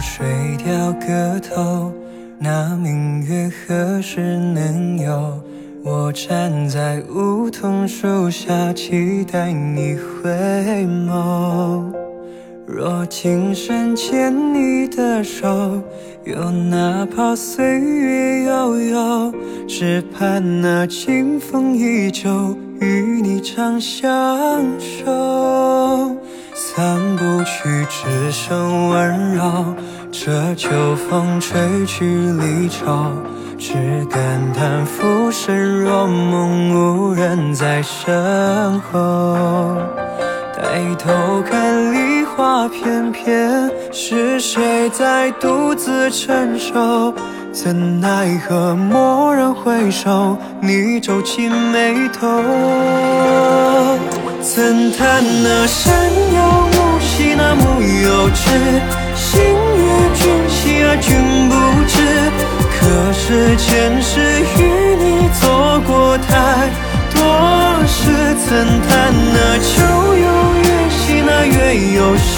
水调歌头，那明月何时能有？我站在梧桐树下，期待你回眸。若今生牵你的手，又哪怕岁月悠悠，只盼那清风依旧，与你长相守。三部曲只剩温柔，这秋风吹去离愁，只感叹浮生若梦，无人在身后。抬头看梨花片片，是谁在独自承受？怎奈何蓦然回首，你皱起眉头。怎叹那山有枝，心悦君兮而君不知。可是前世与你错过太多事，怎叹那秋有月兮那月有诗，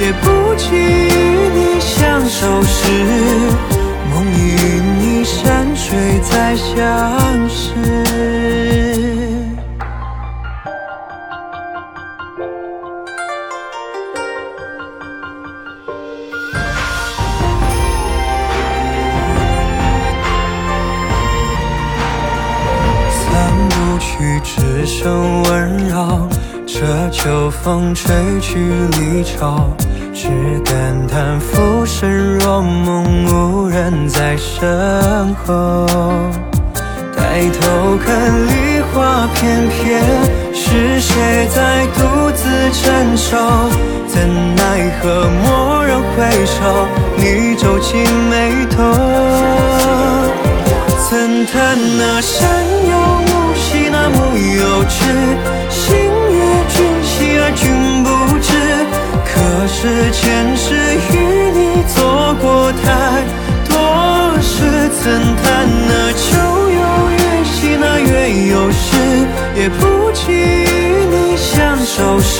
也不及与你相守时。只剩温柔，这秋风吹去离愁，只感叹浮生若梦，无人在身后。抬头看梨花片片，是谁在独自承受？怎奈何蓦然回首，你皱起眉头。怎叹那山知，心悦君兮而君不知。可是前世与你做过太多事，怎叹那秋有月兮那月有诗，也不及与你相守时。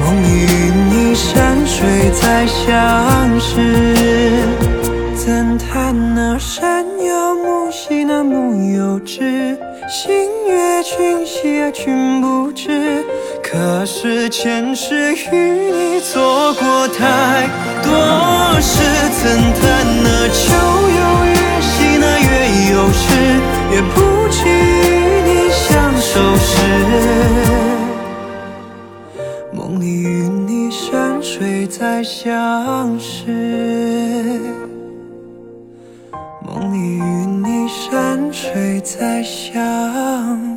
梦里与你山水再相识。有木兮那木有枝，心悦君兮而君不知。可是前世与你错过太多事，怎叹那秋有月兮那月有时，也不及与你相守时。梦里与你山水再相识。梦里与山水在相。